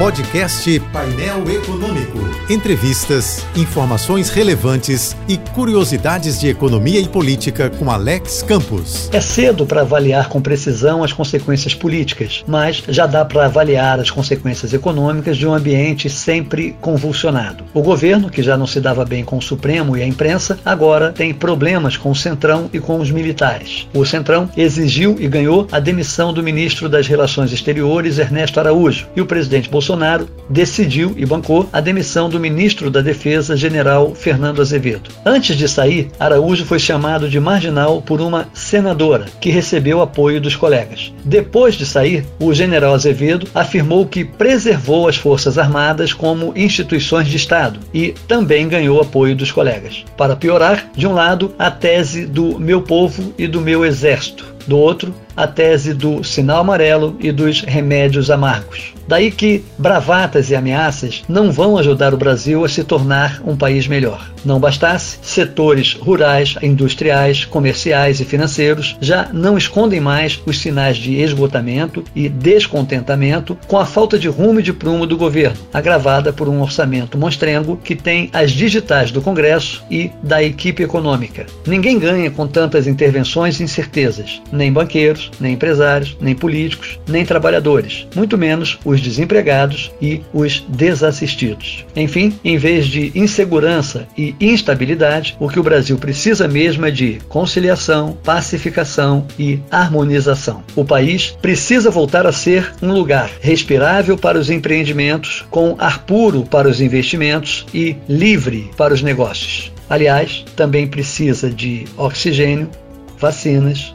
Podcast Painel Econômico. Entrevistas, informações relevantes e curiosidades de economia e política com Alex Campos. É cedo para avaliar com precisão as consequências políticas, mas já dá para avaliar as consequências econômicas de um ambiente sempre convulsionado. O governo, que já não se dava bem com o Supremo e a imprensa, agora tem problemas com o Centrão e com os militares. O Centrão exigiu e ganhou a demissão do ministro das Relações Exteriores, Ernesto Araújo, e o presidente Bolsonaro Bolsonaro decidiu e bancou a demissão do ministro da Defesa, general Fernando Azevedo. Antes de sair, Araújo foi chamado de marginal por uma senadora, que recebeu apoio dos colegas. Depois de sair, o general Azevedo afirmou que preservou as Forças Armadas como instituições de Estado e também ganhou apoio dos colegas. Para piorar, de um lado, a tese do meu povo e do meu exército, do outro, a tese do sinal amarelo e dos remédios amargos. Daí que bravatas e ameaças não vão ajudar o Brasil a se tornar um país melhor. Não bastasse, setores rurais, industriais, comerciais e financeiros já não escondem mais os sinais de esgotamento e descontentamento com a falta de rumo e de prumo do governo, agravada por um orçamento monstrengo que tem as digitais do Congresso e da equipe econômica. Ninguém ganha com tantas intervenções e incertezas, nem banqueiros, nem empresários, nem políticos, nem trabalhadores, muito menos os desempregados e os desassistidos. Enfim, em vez de insegurança e instabilidade, o que o Brasil precisa mesmo é de conciliação, pacificação e harmonização. O país precisa voltar a ser um lugar respirável para os empreendimentos, com ar puro para os investimentos e livre para os negócios. Aliás, também precisa de oxigênio, vacinas